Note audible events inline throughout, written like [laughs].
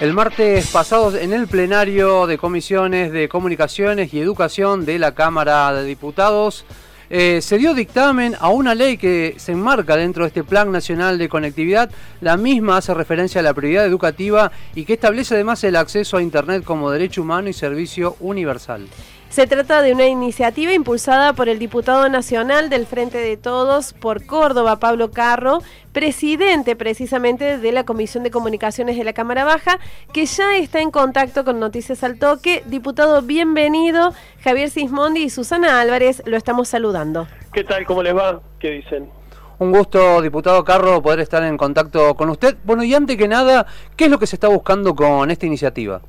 El martes pasado en el plenario de comisiones de comunicaciones y educación de la Cámara de Diputados eh, se dio dictamen a una ley que se enmarca dentro de este Plan Nacional de Conectividad. La misma hace referencia a la prioridad educativa y que establece además el acceso a Internet como derecho humano y servicio universal. Se trata de una iniciativa impulsada por el diputado nacional del Frente de Todos por Córdoba, Pablo Carro, presidente precisamente de la Comisión de Comunicaciones de la Cámara Baja, que ya está en contacto con Noticias al Toque. Diputado, bienvenido. Javier Sismondi y Susana Álvarez lo estamos saludando. ¿Qué tal? ¿Cómo les va? ¿Qué dicen? Un gusto, diputado Carro, poder estar en contacto con usted. Bueno, y antes que nada, ¿qué es lo que se está buscando con esta iniciativa?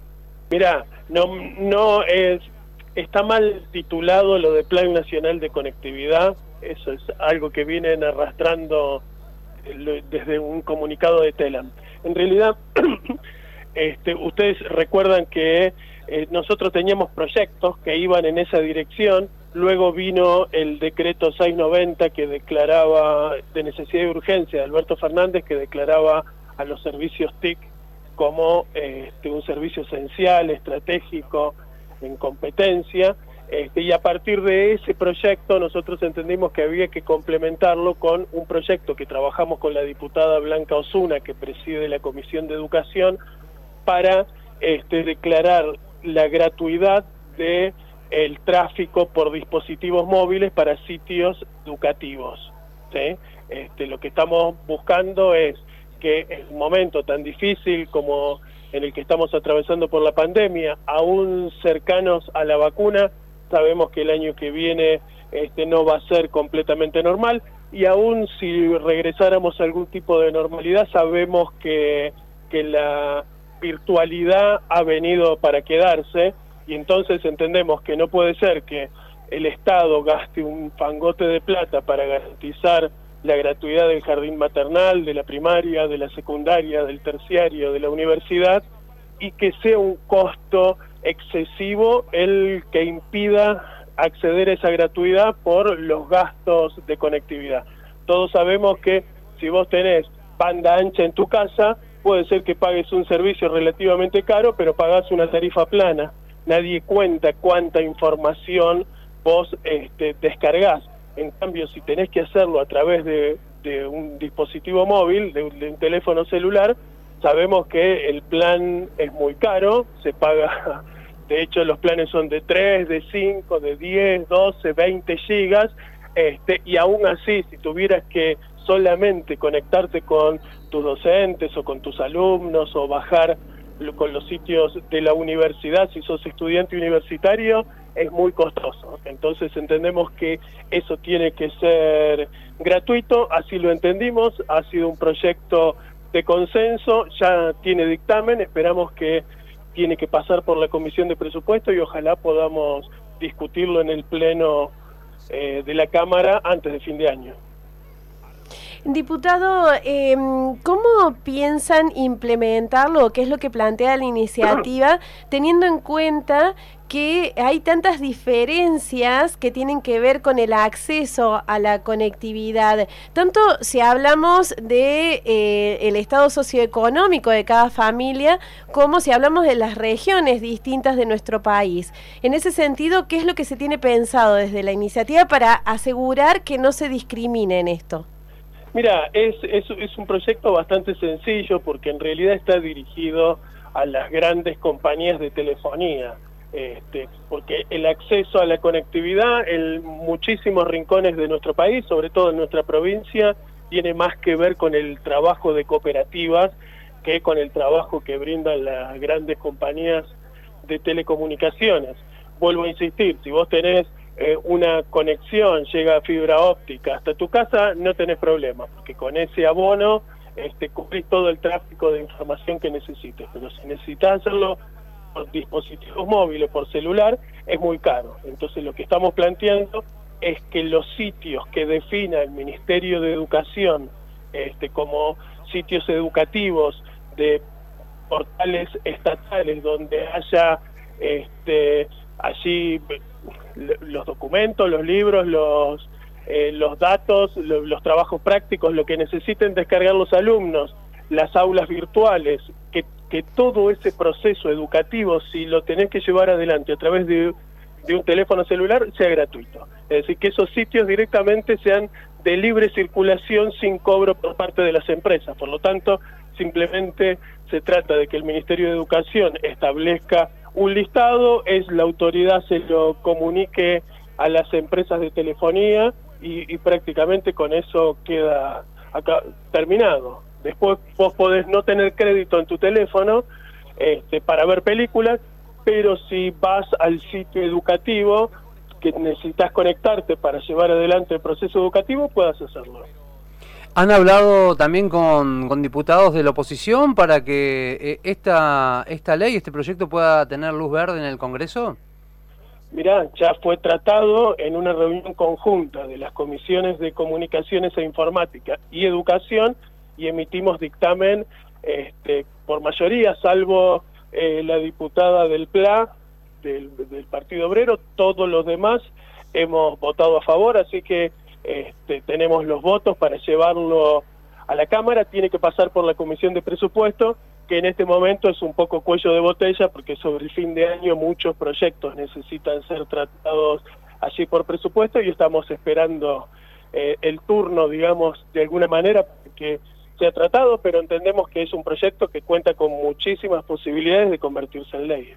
Mira, no, no es está mal titulado lo de Plan Nacional de Conectividad, eso es algo que vienen arrastrando eh, desde un comunicado de Telam. En realidad, [clears throat] este, ustedes recuerdan que eh, nosotros teníamos proyectos que iban en esa dirección, luego vino el decreto 690 que declaraba de necesidad y urgencia de Alberto Fernández, que declaraba a los servicios TIC como este, un servicio esencial, estratégico, en competencia, este, y a partir de ese proyecto nosotros entendimos que había que complementarlo con un proyecto que trabajamos con la diputada Blanca Osuna, que preside la Comisión de Educación, para este, declarar la gratuidad de el tráfico por dispositivos móviles para sitios educativos. Este, lo que estamos buscando es que en un momento tan difícil como en el que estamos atravesando por la pandemia, aún cercanos a la vacuna, sabemos que el año que viene este, no va a ser completamente normal y aún si regresáramos a algún tipo de normalidad, sabemos que, que la virtualidad ha venido para quedarse y entonces entendemos que no puede ser que el Estado gaste un fangote de plata para garantizar la gratuidad del jardín maternal, de la primaria, de la secundaria, del terciario, de la universidad, y que sea un costo excesivo el que impida acceder a esa gratuidad por los gastos de conectividad. Todos sabemos que si vos tenés banda ancha en tu casa, puede ser que pagues un servicio relativamente caro, pero pagás una tarifa plana. Nadie cuenta cuánta información vos este, descargás. En cambio, si tenés que hacerlo a través de, un dispositivo móvil, de, un teléfono celular, sabemos que el plan es muy caro, se paga, [laughs] de hecho los planes son de 3, de 5, de 10, 12, 20 gigas, este, y aún así, si tuvieras que solamente conectarte con tus docentes o con tus alumnos o bajar con los sitios de la universidad, si sos estudiante universitario, es muy costoso. Entonces entendemos que eso tiene que ser gratuito, así lo entendimos, ha sido un proyecto de consenso, ya tiene dictamen, esperamos que tiene que pasar por la Comisión de Presupuesto y ojalá podamos discutirlo en el Pleno eh, de la Cámara antes de fin de año. Diputado, em, ¿cómo piensan implementarlo? ¿Qué es lo que plantea la iniciativa, [clears throat] teniendo en cuenta que hay tantas diferencias que tienen que ver con el acceso a la conectividad? Tanto si hablamos de eh, el estado socioeconómico de cada familia, como si hablamos de las regiones distintas de nuestro país. En ese sentido, ¿qué es lo que se tiene pensado desde la iniciativa para asegurar que no se discrimine en esto? Mira, es, es, un proyecto bastante sencillo porque en realidad está dirigido a las grandes compañías de telefonía, este, porque el acceso a la conectividad en muchísimos rincones de nuestro país, sobre todo en nuestra provincia, tiene más que ver con el trabajo de cooperativas que con el trabajo que brindan las grandes compañías de telecomunicaciones. Vuelvo a insistir, si vos tenés eh, una conexión, llega fibra óptica hasta tu casa, no tenés problema, porque con ese abono este, cubrís todo el tráfico de información que necesites. Pero si necesitas hacerlo por dispositivos móviles, por celular, es muy caro. Entonces lo que estamos planteando es que los sitios que defina el Ministerio de Educación este, como sitios educativos de portales estatales donde haya este, allí los documentos, los libros, los, eh, los datos, los trabajos prácticos, lo que necesiten descargar los alumnos, las aulas virtuales, que que todo ese proceso educativo, si lo tenés que llevar adelante a través de, de un teléfono celular, sea gratuito. Es decir, que esos sitios directamente sean de libre circulación sin cobro por parte de las empresas. Por lo tanto, simplemente se trata de que el Ministerio de Educación establezca un listado, es la autoridad se lo comunique a las empresas de telefonía y, y prácticamente con eso queda acá, terminado. Después vos podés no tener crédito en tu teléfono este, para ver películas, pero si vas al sitio educativo que necesitas conectarte para llevar adelante el proceso educativo, puedas hacerlo. ¿Han hablado también con, diputados de la oposición para que eh, esta, esta ley, este proyecto pueda tener luz verde en el Congreso? Mirá, ya fue tratado en una reunión conjunta de las comisiones de comunicaciones e informática y educación y emitimos dictamen este, por mayoría, salvo eh, la diputada del PLA, del, del, Partido Obrero, todos los demás hemos votado a favor, así que este, tenemos los votos para llevarlo a la Cámara, tiene que pasar por la Comisión de Presupuesto, que en este momento es un poco cuello de botella, porque sobre el fin de año muchos proyectos necesitan ser tratados allí por presupuesto y estamos esperando eh, el turno, digamos, de alguna manera, que se ha tratado, pero entendemos que es un proyecto que cuenta con muchísimas posibilidades de convertirse en ley.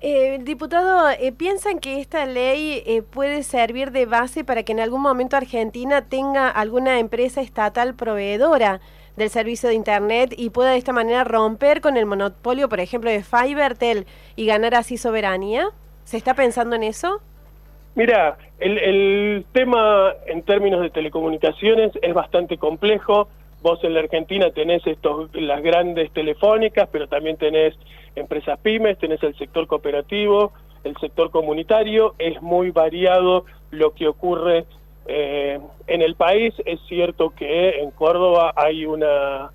Eh, diputado, eh, ¿piensan que esta ley eh, puede servir de base para que en algún momento Argentina tenga alguna empresa estatal proveedora del servicio de Internet y pueda de esta manera romper con el monopolio, por ejemplo, de Fibertel y ganar así soberanía? ¿Se está pensando en eso? Mira, el, el tema en términos de telecomunicaciones es bastante complejo vos en la Argentina tenés estos, las grandes telefónicas, pero también tenés empresas pymes, tenés el sector cooperativo, el sector comunitario, es muy variado lo que ocurre eh, en el país. Es cierto que en Córdoba hay una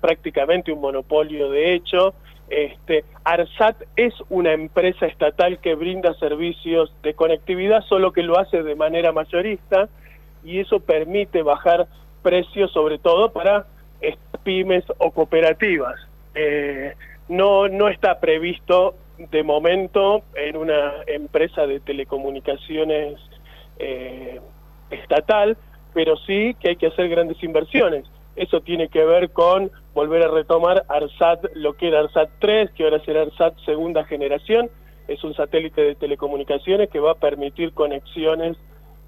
prácticamente un monopolio de hecho. Este, ARSAT es una empresa estatal que brinda servicios de conectividad, solo que lo hace de manera mayorista y eso permite bajar precios sobre todo para pymes o cooperativas. Eh, no, no está previsto de momento en una empresa de telecomunicaciones eh, estatal, pero sí que hay que hacer grandes inversiones. Eso tiene que ver con volver a retomar ARSAT, lo que era ARSAT 3, que ahora será ARSAT segunda generación. Es un satélite de telecomunicaciones que va a permitir conexiones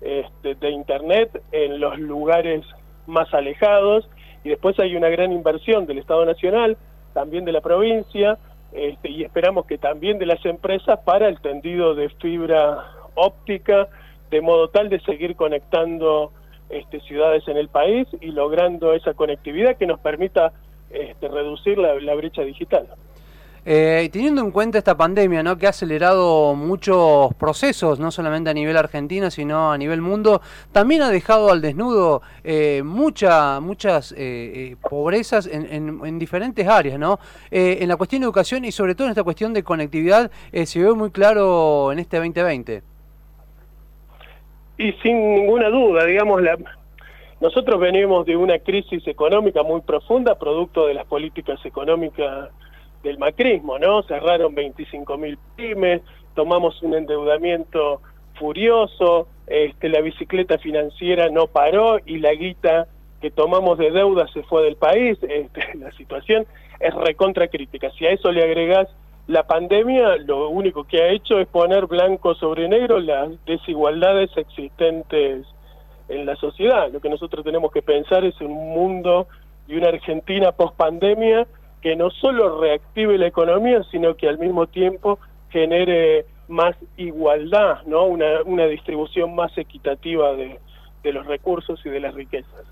este, de Internet en los lugares más alejados, y después hay una gran inversión del Estado Nacional, también de la provincia, este, y esperamos que también de las empresas para el tendido de fibra óptica, de modo tal de seguir conectando este, ciudades en el país y logrando esa conectividad que nos permita este, reducir la, la brecha digital. Eh, teniendo en cuenta esta pandemia, ¿no? que ha acelerado muchos procesos, no solamente a nivel argentino, sino a nivel mundo, también ha dejado al desnudo eh, mucha, muchas eh, eh pobrezas en, en, en, diferentes áreas, ¿no? Eh, en la cuestión de educación y sobre todo en esta cuestión de conectividad eh, se ve muy claro en este 2020. Y sin ninguna duda, digamos, la, nosotros venimos de una crisis económica muy profunda, producto de las políticas económicas del macrismo, ¿no? Cerraron 25 mil pymes, tomamos un endeudamiento furioso, este, la bicicleta financiera no paró y la guita que tomamos de deuda se fue del país, [laughs] este, la situación es recontra crítica. Si a eso le agregás la pandemia, lo único que ha hecho es poner blanco sobre negro las desigualdades existentes en la sociedad. Lo que nosotros tenemos que pensar es un mundo y una Argentina post pandemia que no solo reactive la economía, sino que al mismo tiempo genere más igualdad, ¿no? una, una distribución más equitativa de, de los recursos y de las riquezas.